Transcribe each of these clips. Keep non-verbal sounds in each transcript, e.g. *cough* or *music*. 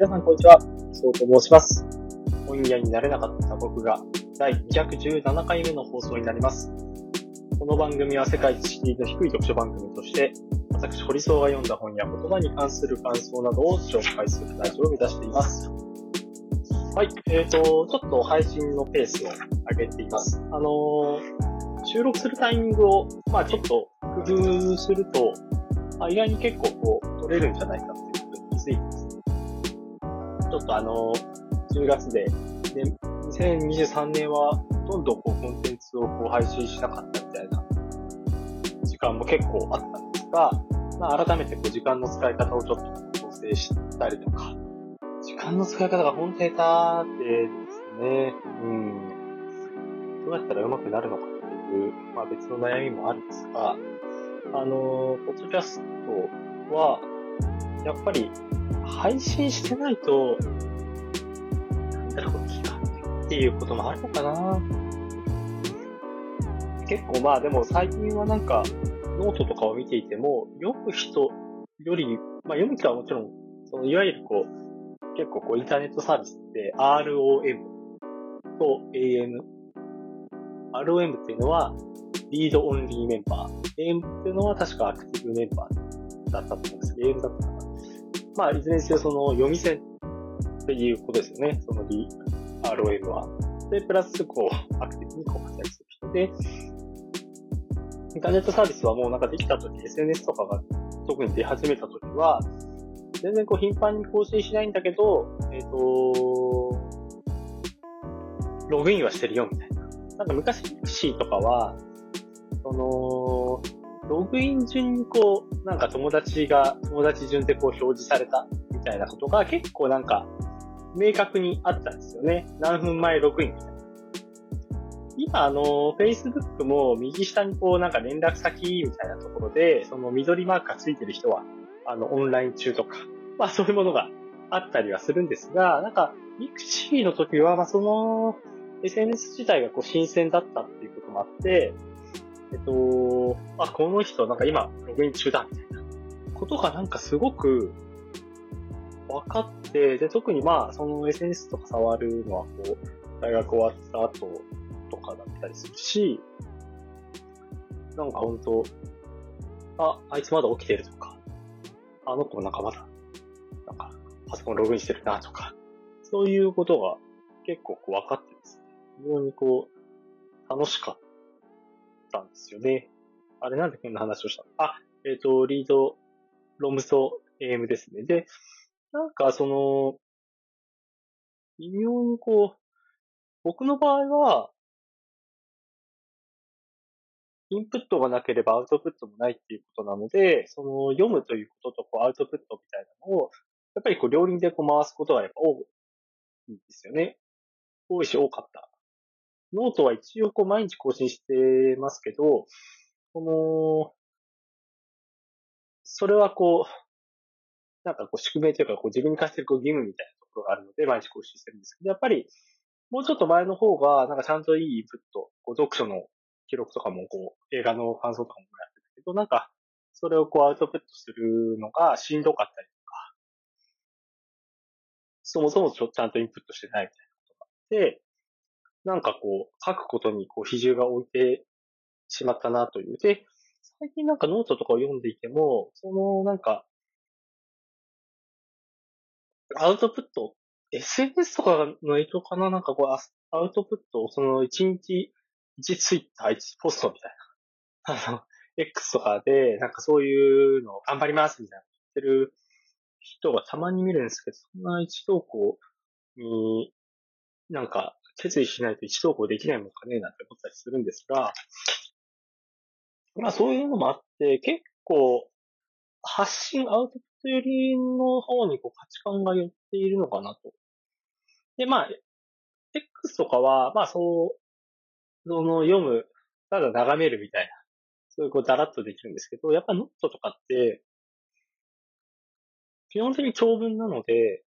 皆さんこんにちは。そうと申します。本屋になれなかった僕が第217回目の放送になります。この番組は世界知識の低い読書番組として、私、堀荘が読んだ本や言葉に関する感想などを紹介するラジオを目指しています。はい、えーと、ちょっと配信のペースを上げています。あのー収録するタイミングを、まあちょっと工夫すると、あ、意外に結構こう、取れるんじゃないかっていうことに気づいて。ちょっとあの、10月で、で、2023年は、ほとんどこう、コンテンツをこう、配信しなかったみたいな。時間も結構あったんですが、まあ改めてこう、時間の使い方をちょっと調整したりとか、時間の使い方が本当に下手でですね、うん、どうやったら上手くなるのかっていう、まあ別の悩みもあるんですが、あの、ポッドキャストは、やっぱり、配信してないと、なんだろう、気がっていうこともあるのかな結構まあでも最近はなんか、ノートとかを見ていても、読む人より、まあ読む人はもちろん、そのいわゆるこう、結構こうインターネットサービスって ROM と AM。ROM っていうのは、リードオンリーメンバー。AM っていうのは確かアクティブメンバーだったと思うんです、AM だったかな。まあ、いずれにせよその読み線っていうことですよね。その D、ROM は。で、プラス、こう、アクティブにこう活躍する人で、インターネットサービスはもうなんかできた時、SNS とかが特に出始めた時は、全然こう頻繁に更新しないんだけど、えっ、と、ログインはしてるよみたいな。なんか昔、ミクシーとかは、その、ログイン順にこう、なんか友達が、友達順でこう表示されたみたいなことが結構なんか、明確にあったんですよね。何分前ログインみたいな。今あの、Facebook も右下にこうなんか連絡先みたいなところで、その緑マークがついてる人は、あの、オンライン中とか、まあそういうものがあったりはするんですが、なんか、ミクシーの時は、まあその、SNS 自体がこう新鮮だったっていうこともあって、えっと、あ、この人なんか今ログイン中だみたいなことがなんかすごく分かって、で、特にまあその SNS とか触るのはこう、大学終わった後とかだったりするし、なんか本当あ、あいつまだ起きてるとか、あの子なんかまだ、なんかパソコンログインしてるなとか、そういうことが結構こう分かってです、非常にこう、楽しかったんですよね。あれなんでこんな話をしたの？あ、えっ、と、リード、ロムソ AM ですね。で、なんかその、微妙にこう、僕の場合は、インプットがなければアウトプットもないっていうことなので、その読むということとこうアウトプットみたいなのを、やっぱりこう両輪でこう回すことがやっぱ多いんですよね。多いし多かった。ノートは一応こう毎日更新してますけど、この、それはこう、なんかこう宿命というかこう自分に課してるこう義務みたいなところがあるので毎日更新してるんですけど、やっぱりもうちょっと前の方がなんかちゃんといいインプット、こう読書の記録とかもこう映画の感想とかもやってたけど、なんかそれをこうアウトプットするのがしんどかったりとか、そもそもちょちゃんとインプットしてないみたいなことがあって、なんかこう、書くことにこう比重が置いてしまったなという。で、最近なんかノートとかを読んでいても、そのなんか、アウトプット、SNS とかの影響かな？なんかこう、アウトプットをその1日1ツイッター、1ポストみたいな。あの、X とかで、なんかそういうのを頑張りますみたいな言ってる人がたまに見るんですけど、そんな一投稿に、なんか決意しないと一投稿できないもんかねなんて思ったりするんですが、まあそういうのもあって、結構発信、アウトプット寄りの方にこう価値観が寄っているのかなと。で、まあ、X とかは、まあそう、その読む、ただ眺めるみたいな、そういうこうだらっとできるんですけど、やっぱノートとかって、基本的に長文なので、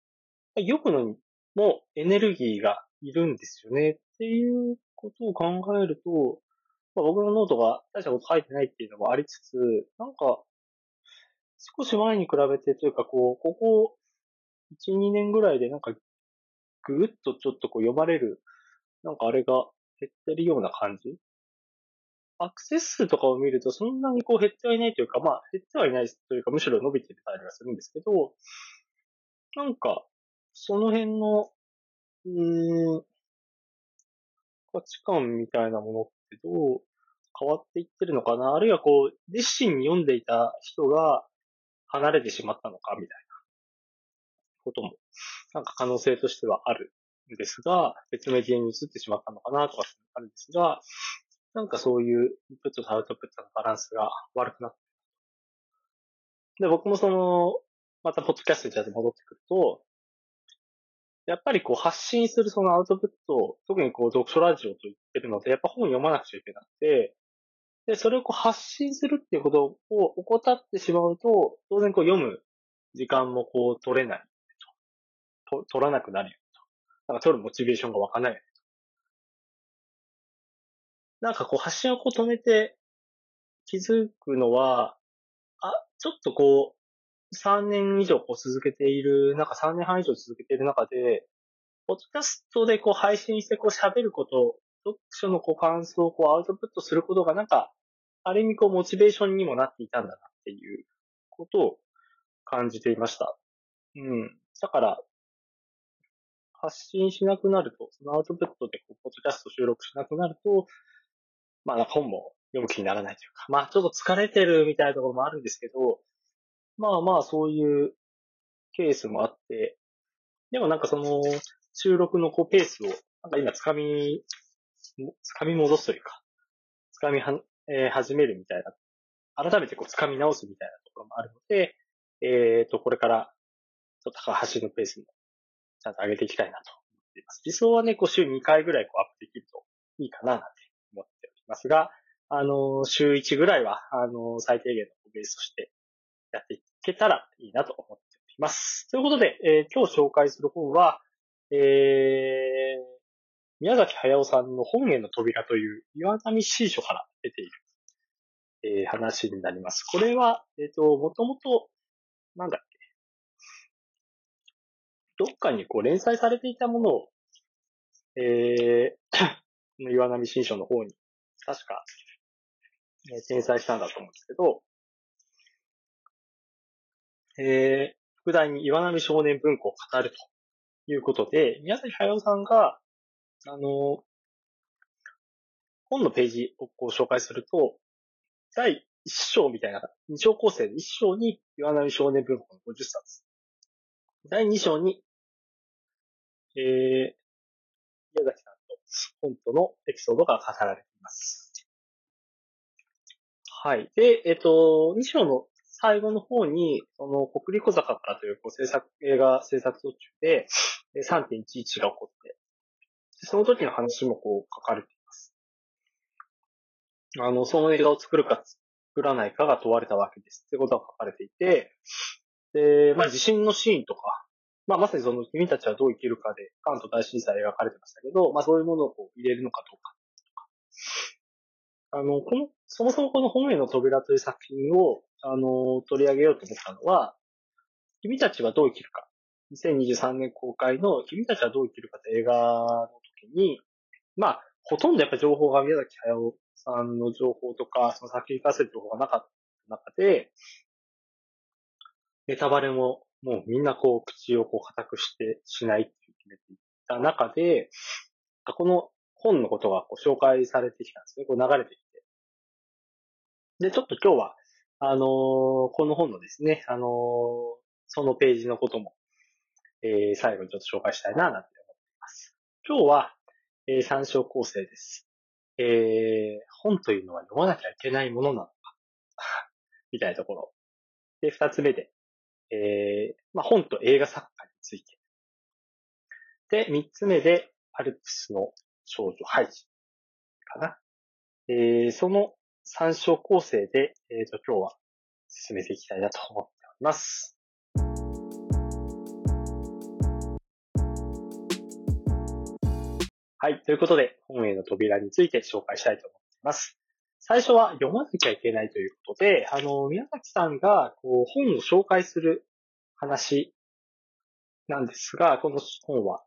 読むのにもエネルギーがいるんですよねっていうことを考えると、まあ、僕のノートが大したこと書いてないっていうのもありつつ、なんか、少し前に比べてというか、こう、ここ1、2年ぐらいでなんか、ぐぐっとちょっとこう読まれる、なんかあれが減ってるような感じ。アクセス数とかを見るとそんなにこう減ってはいないというか、まあ減ってはいないというか、むしろ伸びてたりはするんですけど、なんか、その辺の、うーん、価値観みたいなものってどう変わっていってるのかな？あるいはこう、熱心に読んでいた人が離れてしまったのかみたいなことも、なんか可能性としてはあるんですが、別メディアに移ってしまったのかなとかあるんですが、なんかそういうインプットとアウトプットのバランスが悪くなってで、僕もその、またポッドキャストに戻ってくると、やっぱりこう発信するそのアウトプットを、特にこう読書ラジオと言ってるので、やっぱ本読まなくちゃいけなくて、で、それをこう発信するっていうことを怠ってしまうと、当然こう読む時間もこう取れないと。取らなくなるよと。なんか取るモチベーションが湧かないよと。なんかこう発信をこう止めて気づくのは、あ、ちょっとこう、3年以上こう続けている、なんか3年半以上続けている中で、ポッドキャストでこう配信してこう喋ること、読書のこう感想をこうアウトプットすることがなんか、ある意味こうモチベーションにもなっていたんだなっていうことを感じていました。うん。だから、発信しなくなると、そのアウトプットでこうポッドキャスト収録しなくなると、まあ本も読む気にならないというか、まあちょっと疲れてるみたいなところもあるんですけど、まあまあそういうケースもあって、でもなんかその収録のこうペースを、なんか今掴み、掴み戻すというか、掴みは、えー、始めるみたいな、改めてこう掴み直すみたいなところもあるので、えっ、ー、と、これから、ちょっと高橋のペースもちゃんと上げていきたいなと思っています。理想はね、こう週2回ぐらいこうアップできるといいかななんて思っておりますが、あの、週1ぐらいは、あの、最低限のベースとしてやっていけたらいいなと思っております。ということで、えー、今日紹介する本は、えー、宮崎駿さんの本への扉という岩波新書から出ている、えー、話になります。これは、えっ、ー、と、もともと、なんだっけ、どっかにこう連載されていたものを、えー、岩波新書の方に、確か、えー、転載したんだと思うんですけど、えー、副題に岩波少年文庫を語るということで、宮崎駿さんが、あの、本のページをこう紹介すると、第1章みたいな、2章構成で1章に岩波少年文庫の50冊。第2章に、えー、宮崎さんと本とのエピソードが語られています。はい。で、えっ、ー、と、2章の最後の方に、その、国立小坂からという、こう、制作、映画制作途中で、3.11が起こって、その時の話もこう、書かれています。あの、その映画を作るか作らないかが問われたわけです。ってことが書かれていて、で、まあ、地震のシーンとか、まあ、まさにその、君たちはどう生きるかで、関東大震災描かれてましたけど、まあ、そういうものをこう入れるのかどうか、とか。あの、この、そもそもこの本への扉という作品を、あの、取り上げようと思ったのは、君たちはどう生きるか。2023年公開の君たちはどう生きるかという映画の時に、まあ、ほとんどやっぱ情報が宮崎駿さんの情報とか、その作品に関する情報がなかった中で、ネタバレももうみんなこう口をこう固くしてしないって決めていた中で、この本のことがこう紹介されてきたんですね。こう流れてきて。で、ちょっと今日はあのー、この本のですね、あのー、そのページのことも、えー、最後にちょっと紹介したいな、なんて思っています。今日は、えー、参照構成です。えー、本というのは読まなきゃいけないものなのか *laughs* みたいなところ。で、二つ目で、えー、まあ、本と映画作家について。で、三つ目で、アルプスの少女ハイジかな。えー、その参照構成で、えっ、ー、と、今日は進めていきたいなと思っております。はい。ということで、本への扉について紹介したいと思っています。最初は読まなきゃいけないということで、あの、宮崎さんが、こう、本を紹介する話なんですが、この本は、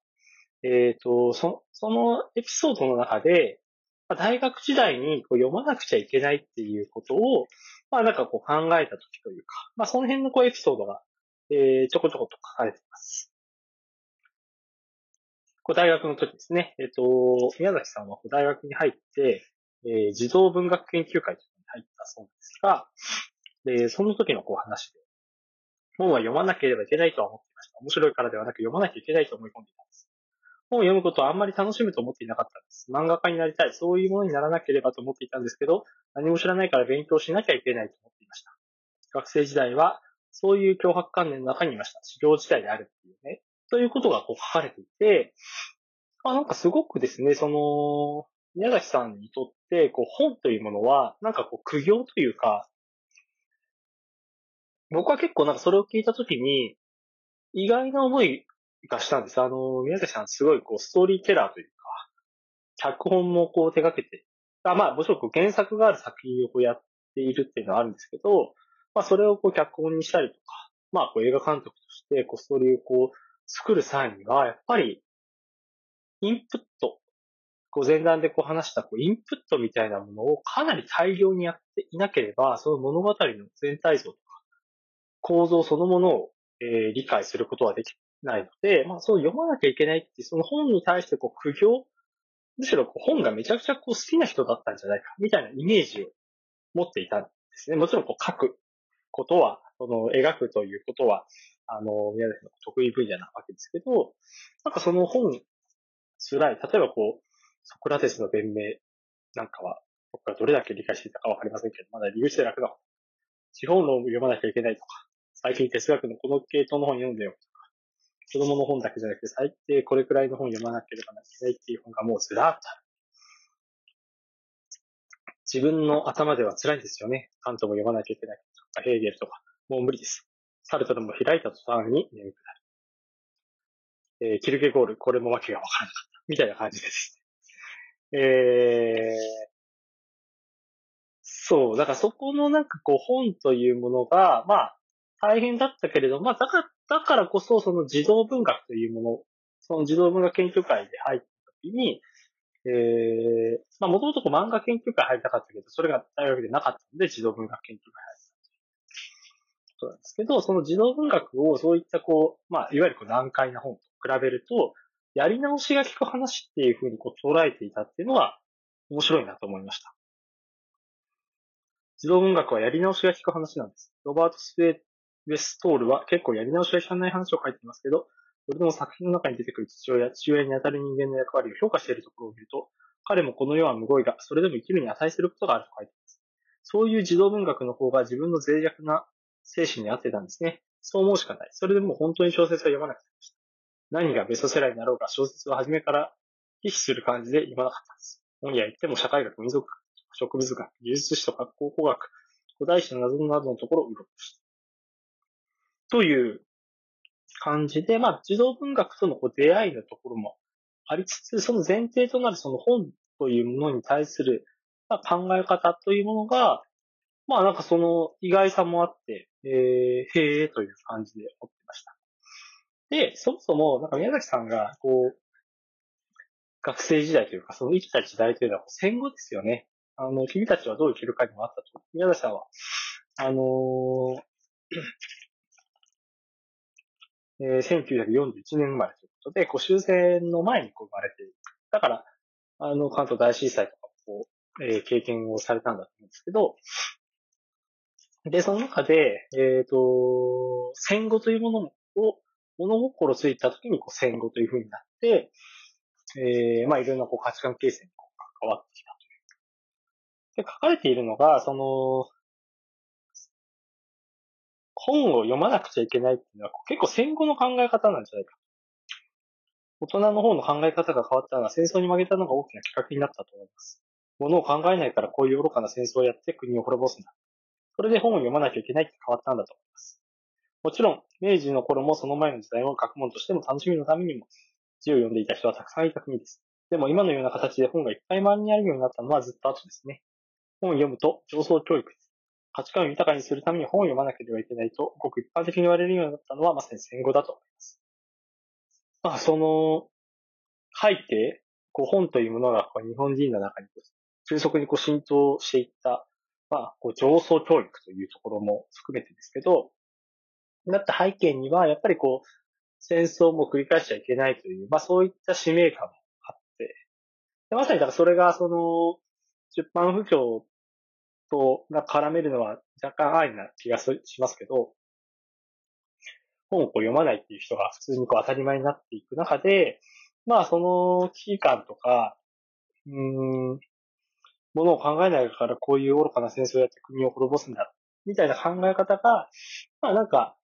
えっ、と、そそのエピソードの中で、まあ大学時代にこう読まなくちゃいけないっていうことを、まあなんかこう考えた時というか、まあその辺のこうエピソードが、えー、ちょこちょこと書かれています。こう大学の時ですね、えっ、と、宮崎さんはこう大学に入って、えー児童文学研究会に入ったそうですが、で、その時のこう話で、本は読まなければいけないとは思っていました。面白いからではなく読まなきゃいけないと思い込んでいたんで。本を読むことはあんまり楽しむと思っていなかったんです。漫画家になりたい、そういうものにならなければと思っていたんですけど、何も知らないから勉強しなきゃいけないと思っていました。学生時代は、そういう脅迫観念の中にいました。修行時代であるっていうね。ということがこう書かれていて、あなんかすごくですね、その、宮崎さんにとって、こう本というものは、なんかこう苦行というか、僕は結構なんかそれを聞いたときに、意外な思いがしたんです。あの、宮崎さんすごいこうストーリーテラーというか、脚本もこう手掛けて、あまあもちろん原作がある作品をこうやっているっていうのはあるんですけど、まあそれをこう脚本にしたりとか、まあこう映画監督としてこうストーリーをこう作る際には、やっぱりインプット、こう前段でこう話したこうインプットみたいなものをかなり大量にやっていなければ、その物語の全体像とか構造そのものを、えー理解することはできないので、まあそう読まなきゃいけないっていう、その本に対してこう苦行、むしろこう本がめちゃくちゃこう好きな人だったんじゃないか、みたいなイメージを持っていたんですね。もちろんこう書くことは、その描くということは、あの、宮崎の得意分野なわけですけど、なんかその本、辛い。例えばこう、ソクラテスの弁明なんかは、僕がどれだけ理解していたかわかりませんけど、まだ理由して楽な本。地方論を読まなきゃいけないとか、最近哲学のこの系統の本読んでよとか、子供の本だけじゃなくて、最低これくらいの本読まなければいけないっていう本がもうずらっと。自分の頭では辛いんですよね。カントも読まなきゃいけないとか、ヘーゲルとか、もう無理です。サルトルも開いた途端に眠くなる。えーキルケゴール、これもわけがわからなかった。みたいな感じです。えー、そう、だからそこのなんかこう本というものが、まあ、大変だったけれど、まあ、だから、だからこそその児童文学というもの、その児童文学研究会で入った時に、えー、まあ、もともと漫画研究会入りたかったけど、それが大学でなかったので、児童文学研究会入ったそうなんですけど、その児童文学をそういったこう、まあ、いわゆるこう難解な本と比べると、やり直しが効く話っていうふうにこう捉えていたっていうのは面白いなと思いました。児童文学はやり直しが効く話なんです。ロバート・スウェウェストールは結構やり直しが効かない話を書いていますけど、それでも作品の中に出てくる父親、父親に当たる人間の役割を評価しているところを見ると、彼もこの世は無語彙が、それでも生きるに値することがあると書いています。そういう児童文学の方が自分の脆弱な精神に合ってたんですね。そう思うしかない。それでも本当に小説は読まなくなりました。何がベストセラーになろうか小説は初めから忌避する感じで読まなかったんです。本屋行っても社会学、民族学、植物学、技術史とか考古学、古代史の謎などのところをうろうろした。という感じで、まあ、児童文学とのこう出会いのところもありつつ、その前提となるその本というものに対する、まあ、考え方というものが、まあなんかその意外さもあって、えー、へえという感じで思ってました。で、そもそも、なんか宮崎さんが、こう、学生時代というか、その生きた時代というのは戦後ですよね。あの、君たちはどう生きるかにもあったと。宮崎さんは、あのーえー1941年生まれということで、こう終戦の前にこう生まれている。だから、あの、関東大震災とかこう、えー経験をされたんだと思うんですけど、で、その中で、えっ、と、戦後というものを、物心ついた時にこう戦後という風になって、えーまあいろんなこう価値観形成にこう関わってきたという。で、書かれているのが、その、本を読まなくちゃいけないっていうのは結構戦後の考え方なんじゃないか。大人の方の考え方が変わったのは戦争に負けたのが大きなきっかけになったと思います。ものを考えないからこういう愚かな戦争をやって国を滅ぼすんだ。それで本を読まなきゃいけないって変わったんだと思います。もちろん、明治の頃もその前の時代も学問としても楽しみのためにも字を読んでいた人はたくさんいた国です。でも今のような形で本がいっぱい周りにあるようになったのはずっと後ですね。本を読むと上層教育です。価値観を豊かにするために本を読まなければいけないと、ごく一般的に言われるようになったのはまさに戦後だと思います。まあ、その、背景、こう本というものがこう日本人の中に急速にこう浸透していった、まあ、こう上層教育というところも含めてですけど、なった背景には、やっぱりこう、戦争も繰り返しちゃいけないという、まあそういった使命感もあって、でまさにだからそれがその、出版不況とが絡めるのは若干安易な気がしますけど、本をこう読まないっていう人が普通にこう当たり前になっていく中で、まあその危機感とか、うん、ものを考えないからこういう愚かな戦争をやって国を滅ぼすんだ、みたいな考え方が、まあなんか、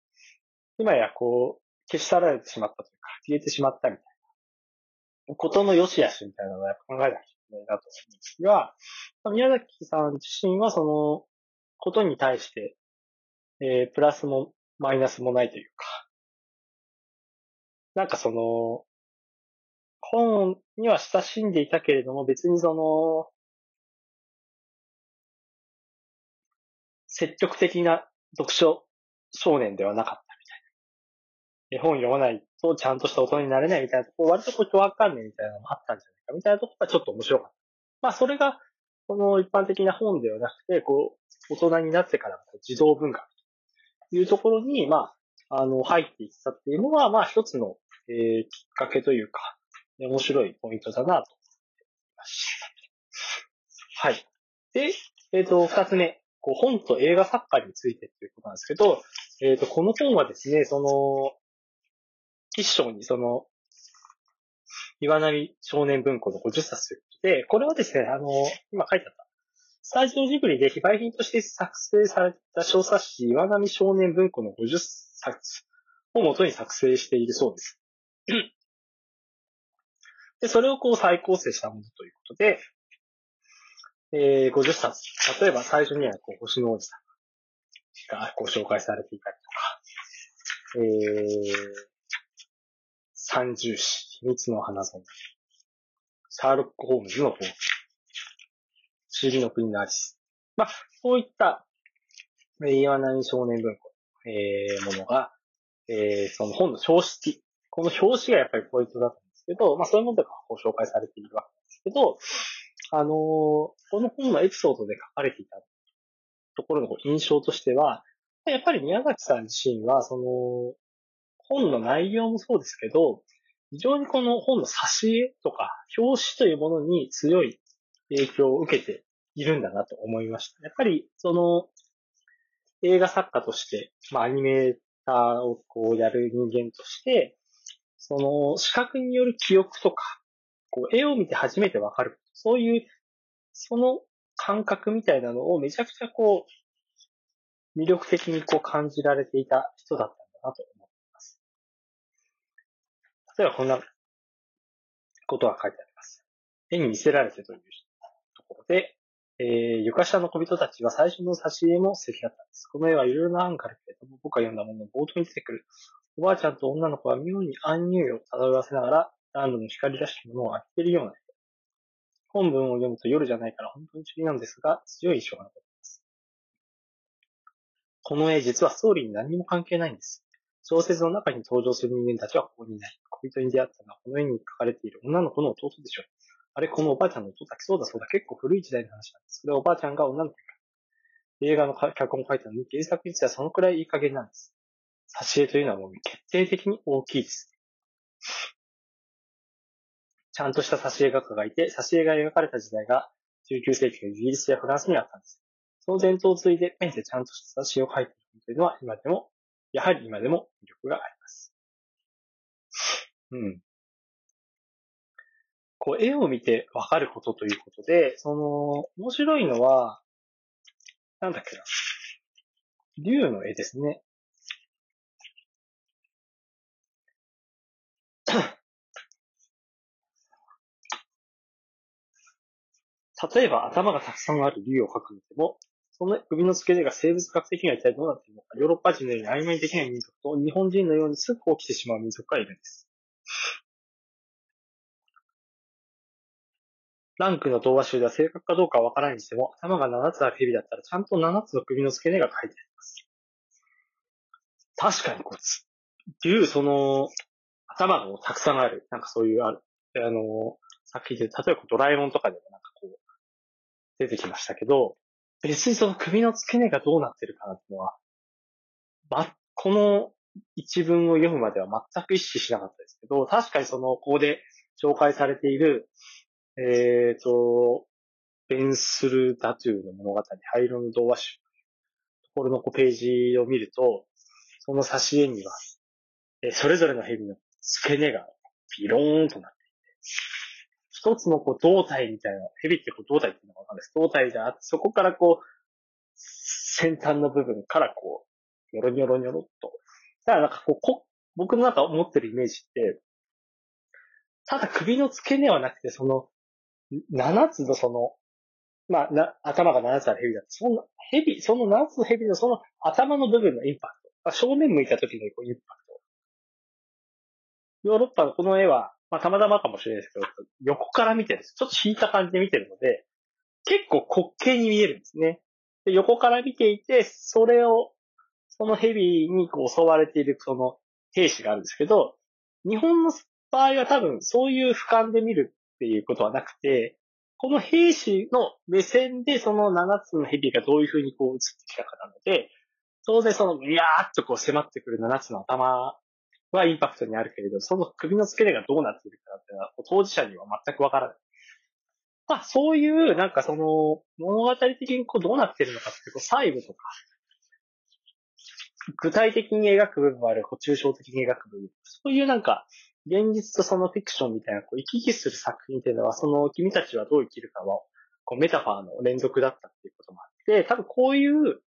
今やこう、消し去られてしまったというか、消えてしまったみたいな、ことの良し悪しみたいなのをやっぱ考えなきゃい。ないなと思うんですが、宮崎さん自身はそのことに対して、えー、プラスもマイナスもないというか、なんかその、本には親しんでいたけれども、別にその、積極的な読書少年ではなかったみたいな。絵本読まないとちゃんとした大人になれないみたいなところ、割とこう共感念みたいなのもあったんじゃないかみたいなところがちょっと面白かった。まあそれが、この一般的な本ではなくて、こう、大人になってから児童文学というところに、まあ、あの、入っていったっていうのは、まあ一つの、えー、きっかけというか、面白いポイントだなと思いました。はい。で、えっ、ー、と、二つ目。こう本と映画作家についてということなんですけど、えっ、ー、と、この本はですね、その、一章にその、岩波少年文庫の50冊ということで、これはですね、あの、今書いてあった、スタジオジブリで非売品として作成された小冊子、岩波少年文庫の50冊を元に作成しているそうです。で、それをこう再構成したものということで、えー、50冊。例えば最初にはこう星の王子さんがご紹介されていたりとか、えー、三重詩、秘密の花園、シャーロック・ホームズの本、不思議の国のアリス。まあ、そういった、えー、岩波少年文庫、えー、ものが、えー、その本の表紙、この表紙がやっぱりポイントだと思うんですけど、まあそういうものがご紹介されているわけですけど、あのー、この本のエピソードで書かれていたところの印象としては、やっぱり宮崎さん自身は、その、本の内容もそうですけど、非常にこの本の挿絵とか表紙というものに強い影響を受けているんだなと思いました。やっぱり、その、映画作家として、まあ、アニメーターをこうやる人間として、その、視覚による記憶とか、こう、絵を見て初めてわかる。そういう、その感覚みたいなのをめちゃくちゃこう、魅力的にこう感じられていた人だったんだなと。例えばこんなことが書いてあります。絵に見せられてというところで、えー、床下の小人たちは最初の挿絵も素敵だったんです。この絵はいろいろな案からけれども、僕が読んだものの冒頭に出てくる。おばあちゃんと女の子は妙に暗入を漂わせながら、何度も光らしきものを開けているような絵本文を読むと夜じゃないから本当に注意なんですが、強い印象が残っています。この絵、実はストーリーに何も関係ないんです。小説の中に登場する人間たちはここにいない。恋人に出会ったのはこの絵に描かれている女の子の弟でしょう。あれ、このおばあちゃんの弟だそうだそうだ。結構古い時代の話なんです。それはおばあちゃんが女の子映画の脚本を書いたのに、原作実はそのくらいいい加減なんです。挿絵というのはもう決定的に大きいです。ちゃんとした挿絵画家がいて、挿絵が描かれた時代が19世紀のイギリスやフランスにあったんです。その伝統を継いでペンでちゃんとした挿絵を描いているというのは今でも、やはり今でも魅力があります。うん。こう、絵を見てわかることということで、その、面白いのは、なんだっけな。竜の絵ですね。*coughs* 例えば頭がたくさんある竜を描くのでも、その首の付け根が生物学的には一体どうなっているのか、ヨーロッパ人のように曖昧にできない民族と日本人のようにすぐ起きてしまう民族がいるんです。ランクの童話集では正確かどうかはわからないにしても、頭が7つある蛇だったらちゃんと7つの首の付け根が書いてあります。確かにこう、その、頭がたくさんある、なんかそういうある、あの、作品で、例えばドラえもんとかでもなんかこう、出てきましたけど、別にその首の付け根がどうなってるかなっていうのは、ま、この一文を読むまでは全く意識しなかったですけど、確かにその、ここで紹介されている、えっ、ー、と、ベンスルダトゥーの物語、灰色の童話集ところのページを見ると、その挿絵には、えそれぞれの蛇の付け根がピローンとなっていて、一つのこう胴体みたいな、蛇ってこう胴体っていうのかわかんないです。胴体があって、そこからこう、先端の部分からこう、ニョロニョロニョロっと。だからなんかこう、こ僕の中思ってるイメージって、ただ首の付け根はなくて、その、七つのその、まあ、な、頭が7つある蛇だと、その蛇、その7つの蛇のその頭の部分のインパクト。あ、正面向いた時のこうインパクト。ヨーロッパのこの絵は、まあ、たまたまかもしれないですけど、横から見てるんです。ちょっと引いた感じで見てるので、結構滑稽に見えるんですね。で横から見ていて、それを、その蛇にこう襲われているその兵士があるんですけど、日本の場合は多分そういう俯瞰で見るっていうことはなくて、この兵士の目線でその7つの蛇がどういう風にこう映ってきたかなので、当然その、いやーっとこう迫ってくる7つの頭はインパクトにあるけれど、その首の付け根がどうなっているかっていうのは、当事者には全くわからない。まあ、そういう、なんかその、物語的にこうどうなってるのかっていう、こう細部とか、具体的に描く部分もある、こう抽象的に描く部分。そういうなんか、現実とそのフィクションみたいな、こう、行き来する作品っていうのは、その、君たちはどう生きるかは、こう、メタファーの連続だったっていうこともあって、多分こういう、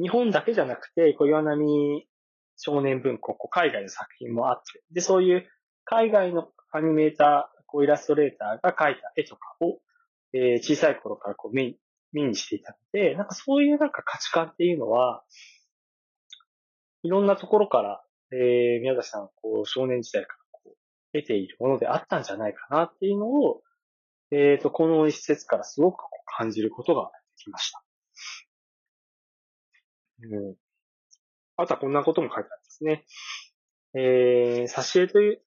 日本だけじゃなくて、こう、岩波少年文庫、こう、海外の作品もあって、で、そういう海外のアニメーター、こう、イラストレーターが描いた絵とかを、えー、小さい頃からこう、目に、目にしていたので、なんかそういうなんか価値観っていうのは、いろんなところからえー、宮崎さん、こう、少年時代からこう、得ているものであったんじゃないかなっていうのを、えっ、ー、と、この一節からすごく感じることができました。うん。あとはこんなことも書いてあるんですね。えー、挿絵という、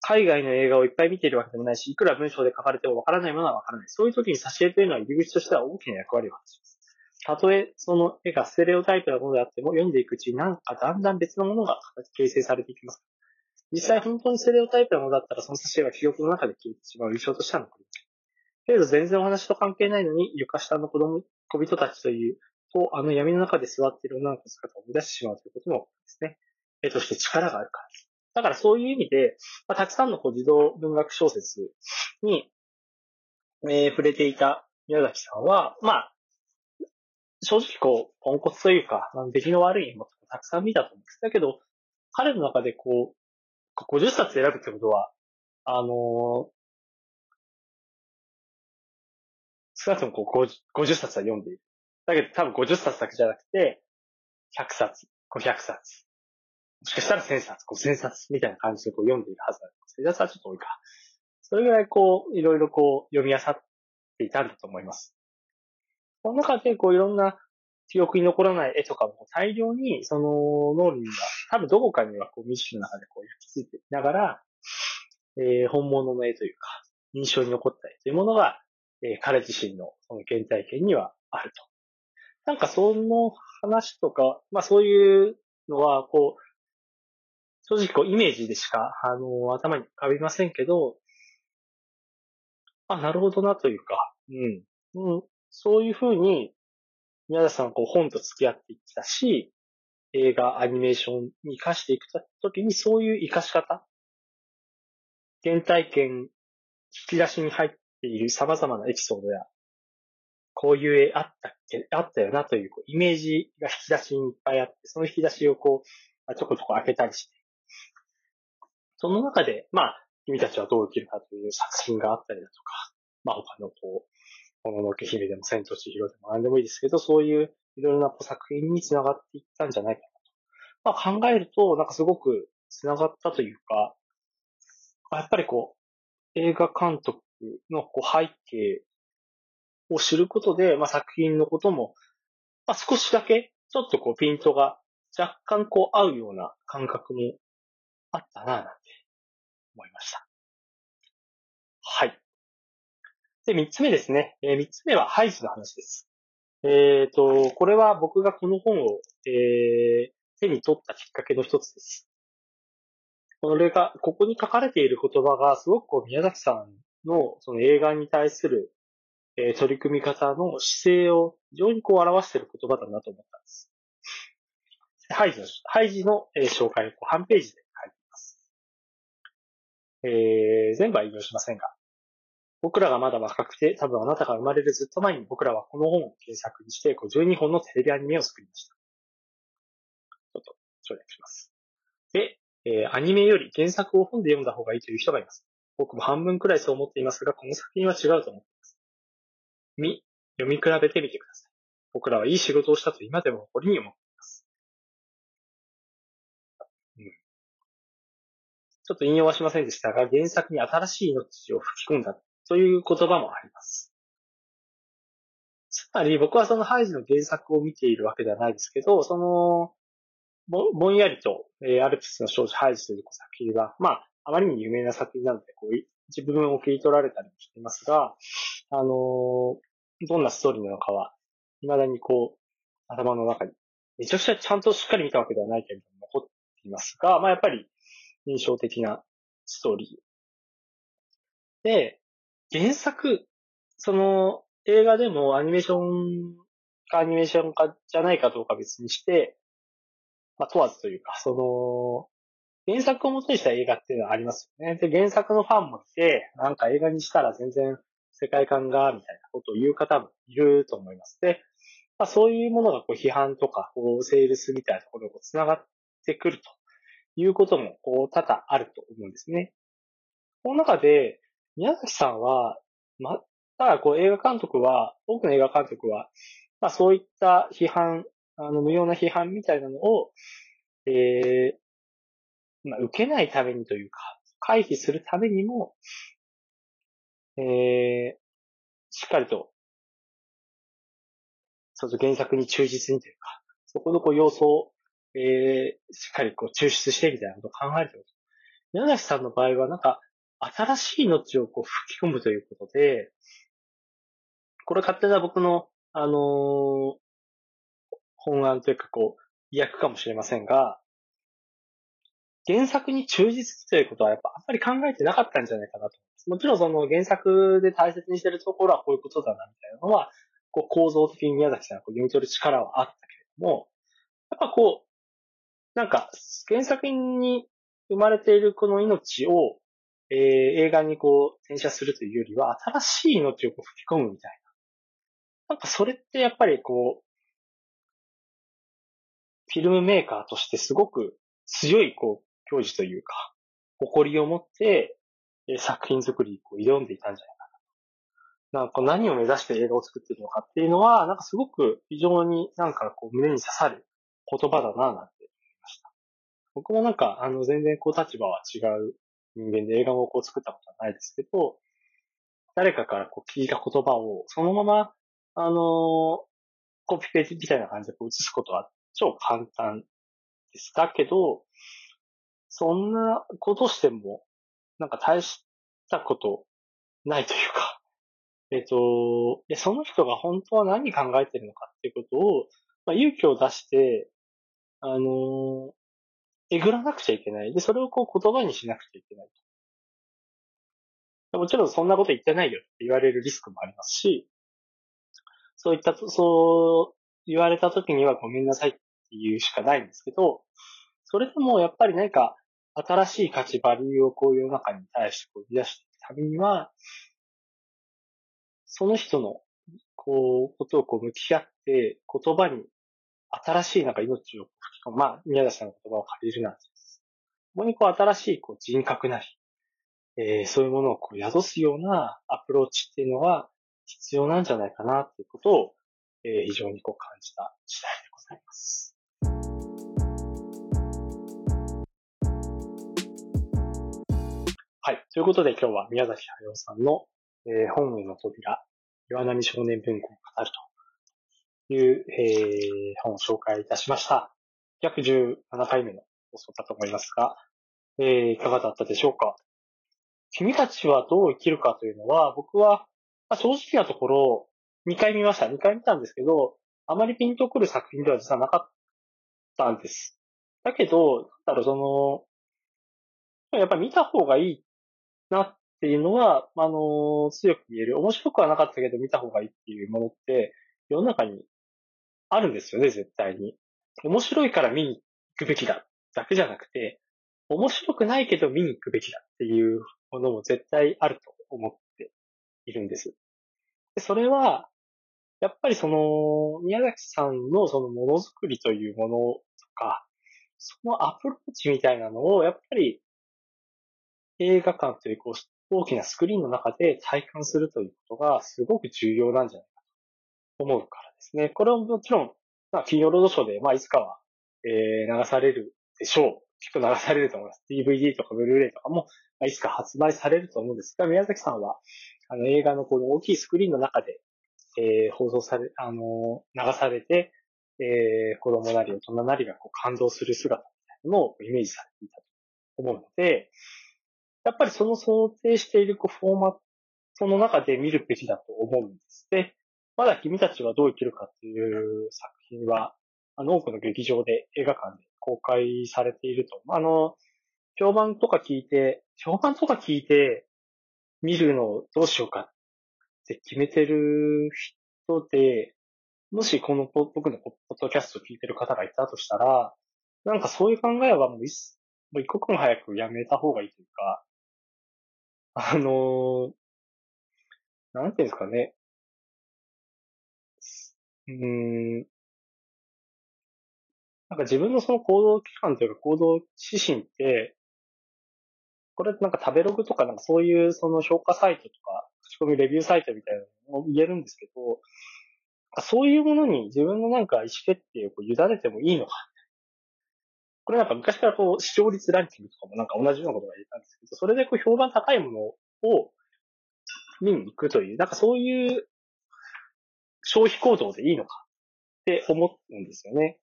海外の映画をいっぱい見ているわけでもないし、いくら文章で書かれてもわからないものはわからない。そういう時に挿絵というのは入り口としては大きな役割を果たします。たとえその絵がステレオタイプなものであっても、読んでいくうちになんかだんだん別のものが形成されていきます。実際本当にステレオタイプなものだったら、その挿絵は記憶の中で消えてしまう印象としては残り。けれど全然お話と関係ないのに、床下の子供、小人たちという、と、あの闇の中で座っている女の子の姿を生み出してしまうということもですね。絵として力があるから。だからそういう意味で、まあ、たくさんのこう児童文学小説に、えー、触れていた宮崎さんは、まあ、正直こう、ポンコツというか、出来の悪いものたくさん見たと思うんです。だけど、彼の中でこう、50冊選ぶってことは、あの少なくともこう 50, 50冊は読んでいる。だけど多分50冊だけじゃなくて、100冊、500冊、もしかしたら1000冊、5000冊みたいな感じでこう読んでいるはずなんです。1000冊はちょっと多いか。それぐらいこう、いろいろこう、読み漁っていたんだと思います。この中で、こう、いろんな記憶に残らない絵とかも大量に、その脳裏には、多分どこかには、こう、未知の中でこう、焼き付いていながら、えー、本物の絵というか、印象に残った絵というものが、えー、彼自身のその原体験にはあると。なんかその話とか、まあそういうのは、こう、正直こうイメージでしか、あの、頭に浮かびませんけど、あ、なるほどなというか、うん。うん、そういうふうに、宮田さんこう本と付き合ってきたし、映画、アニメーションに活かしていくときにそういう活かし方、原体験、引き出しに入っている様々なエピソードや、こういう絵あったっけ、あったよなというこうイメージが引き出しにいっぱいあって、その引き出しをこう、ちょこちょこ開けたりして、その中で、まあ、君たちはどう生きるかという作品があったりだとか、まあ他のこう、もののけ姫でも千と千尋でも何でもいいですけど、そういういろいろな作品につながっていったんじゃないかなと。まあ考えると、なんかすごくつながったというか、やっぱりこう、映画監督のこう背景を知ることで、まあ作品のことも、まあ少しだけ、ちょっとこうピントが若干こう合うような感覚もあったなぁなんて思いました。はい。で、三つ目ですね。えー、三つ目はハイジの話です。えっ、ー、と、これは僕がこの本を、えー、手に取ったきっかけの一つです。これが、ここに書かれている言葉がすごくこう宮崎さんのその映画に対する、えー、取り組み方の姿勢を非常にこう表している言葉だなと思ったんです。ハイジの、ハイジの、えー、紹介をこう半ページで書いています。えー、全部は引用しませんが、僕らがまだ若くて、多分あなたが生まれるずっと前に僕らはこの本を検索にして、こう12本のテレビアニメを作りました。ちょっと省略します。で、えー、アニメより原作を本で読んだ方がいいという人がいます。僕も半分くらいそう思っていますが、この作品は違うと思っています。み、読み比べてみてください。僕らはいい仕事をしたと今でも誇りに思っています。うん。ちょっと引用はしませんでしたが、原作に新しい命を吹き込んだという言葉もあります。つまり僕はそのハイジの原作を見ているわけではないですけど、その、ぼぼんやりと、えー、アルプスの少女ハイジという作品は、まあ、あまりに有名な作品なので、こう、自分を切り取られたりもしていますが、あのー、どんなストーリーなのかは、未だにこう、頭の中に、めちゃくちゃちゃんとしっかり見たわけではないけれども、残っていますが、まあ、やっぱり印象的なストーリー。で、原作、その、映画でもアニメーションかアニメーションかじゃないかどうか別にして、まあ、問わずというか、その、原作を元にした映画っていうのはありますよね。で、原作のファンもいて、なんか映画にしたら全然世界観が、みたいなことを言う方もいると思います。で、まあ、そういうものがこう批判とか、こう、セールスみたいなところに繋がってくるということも、こう、多々あると思うんですね。この中で、宮崎さんは、ま、ただこう映画監督は、多くの映画監督は、まあそういった批判、あの無用な批判みたいなのを、えー、まあ受けないためにというか、回避するためにも、ええー、しっかりと、そうそう原作に忠実にというか、そこのこう要素を、ええー、しっかりこう抽出してみたいなことを考えてる。宮崎さんの場合はなんか、新しい命をこう吹き込むということで、これ勝手な僕の、あのー、本案というかこう、意訳かもしれませんが、原作に忠実ということはやっぱあんまり考えてなかったんじゃないかなと。もちろんその原作で大切にしてるところはこういうことだなみたいなのは、こう構造的に宮崎さんがこう読み取る力はあったけれども、やっぱこう、なんか原作に生まれているこの命をえー、映画にこう、転写するというよりは、新しい命をこう吹き込むみたいな。なんかそれってやっぱりこう、フィルムメーカーとしてすごく強いこう、教授というか、誇りを持って、え作品作りにこう挑んでいたんじゃないかな。なんか何を目指して映画を作っているのかっていうのは、なんかすごく非常になんかこう胸に刺さる言葉だな、なんて思いました。僕もなんか、あの、全然こう立場は違う人間で映画をこう作ったことはないですけど、誰かからこう聞いた言葉をそのまま、あのー、コピペみたいな感じでこう映すことは超簡単です。だけど、そんなことしても、なんか大したことないというか、*laughs* えっ、ー、と、その人が本当は何考えてるのかっていうことを、まあ、勇気を出して、あの、えぐらなくちゃいけない。で、それをこう言葉にしなくちゃいけない。もちろんそんなこと言ってないよって言われるリスクもありますし、そういった、そう言われた時にはごめんなさいって言うしかないんですけど、それでもやっぱり何か新しい価値、バリューをこう世の中に対してこう生み出していくためには、その人の、こう、ことをこう向き合って、言葉に新しいなんか命をまあ、宮田さんの言葉を借りるなんです。ここにこう新しいこう人格なり、えー、そういうものをこう宿すようなアプローチっていうのは必要なんじゃないかなっていうことを、えー、非常にこう感じた次第でございます。はい。ということで今日は宮崎駿さんの、えー、本への扉、岩波少年文庫を語るという、えー、本を紹介いたしました。約17回目の放送だと思いますが、えー、いかがだったでしょうか？君たちはどう生きるかというのは、僕は、まあ、正直なところ、2回見ました。2回見たんですけど、あまりピンとくる作品では実はなかったんです。だけど、なんだろう、その、やっぱり見た方がいいなっていうのは、あの、強く言える。面白くはなかったけど見た方がいいっていうものって、世の中にあるんですよね、絶対に。面白いから見に行くべきだ。だけじゃなくて、面白くないけど見に行くべきだっていうものも絶対あると思っているんです。でそれは、やっぱりその、宮崎さんのそのものづくりというものとか、そのアプローチみたいなのを、やっぱり映画館というこう大きなスクリーンの中で体感するということがすごく重要なんじゃないかと思うからですね。これはもちろん、まあ、金曜ロードショーで、まあ、いつかは、えー、流されるでしょう。きっと流されると思います。DVD とかブルーレイとかも、まあ、いつか発売されると思うんですが、宮崎さんは、あの、映画のこの大きいスクリーンの中で、えー、放送され、あの、流されて、えー、子供なり大人なりがこう感動する姿みたいなのをイメージされていたと思うので、やっぱりその想定しているこうフォーマットの中で見るべきだと思うんです。で、まだ君たちはどう生きるかっていう作品は、あの、多くの劇場で映画館で公開されていると。あの、評判とか聞いて、評判とか聞いて、見るのをどうしようかって決めてる人で、もしこの僕のポッドキャストを聞いてる方がいたとしたら、なんかそういう考えはもう一もう一刻も早くやめた方がいいというか、あのなんていうんですかね。うん、なんか自分のその行動期間というか行動指針って、これなんか食べログとかなんかそういうその評価サイトとか、口コミレビューサイトみたいなのも言えるんですけど、そういうものに自分のなんか意思決定をこう委ねてもいいのか。これなんか昔からこう視聴率ランキングとかもなんか同じようなことが言えたんですけど、それでこう評判高いものを見に行くという、なんかそういう消費行動でいいのかって思うんですよね。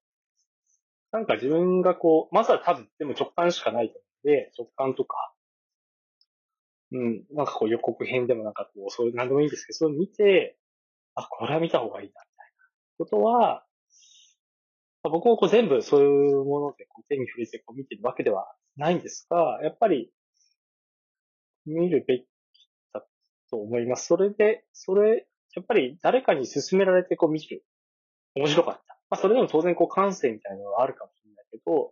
なんか自分がこう、まずは多分でも直感しかないと思うので、直感とか、うん、なんかこう予告編でもなんかこう、そういう何でもいいんですけど、それを見て、あ、これは見た方がいいな、みたいなことは、まあ、僕もこう全部そういうものでこう手に触れてこう見てるわけではないんですが、やっぱり見るべきだと思います。それで、それ、やっぱり誰かに勧められてこう見る。面白かった。まあそれでも当然こう感性みたいなのはあるかもしれないけど、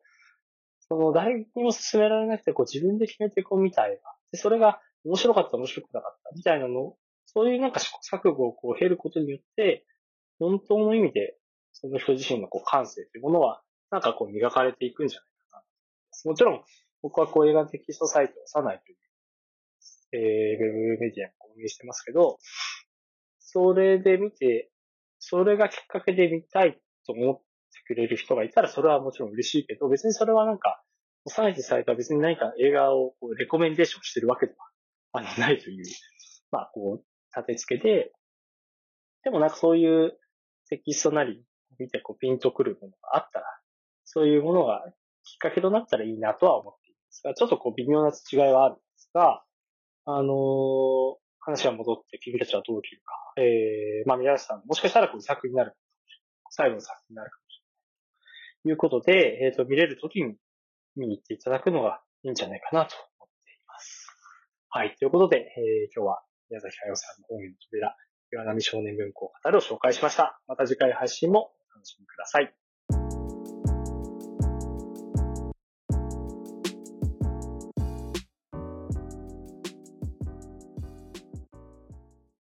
その誰にも勧められなくてこう自分で決めてこう見た映画。で、それが面白かった、面白くなかったみたいなのそういうなんか試行錯誤をこう経ることによって、本当の意味で、その人自身のこう感性というものは、なんかこう磨かれていくんじゃないかな。もちろん、僕はこう映画のテキストサイトを押さないという、えー、ウェブメディアを運営してますけど、それで見て、それがきっかけで見たいと思ってくれる人がいたら、それはもちろん嬉しいけど、別にそれはなんか、幼いサイトは別に何か映画をこうレコメンデーションしてるわけではないという、まあこう、立て付けで、でもなんかそういうテキストなり見てこうピンとくるものがあったら、そういうものがきっかけとなったらいいなとは思っていますが、ちょっとこう微妙な違いはあるんですが、あのー、話は戻って君たちはどう生きるか。えー、まあ宮下さん、もしかしたらこう作品になるかもしれない。最後の作品になるかもしれない。ということで、えっ、ー、と、見れるときに見に行っていただくのがいいんじゃないかなと思っています。はい。ということで、えー、今日は宮崎駿さんの本への扉、岩波少年文庫を語るを紹介しました。また次回配信も楽しみください。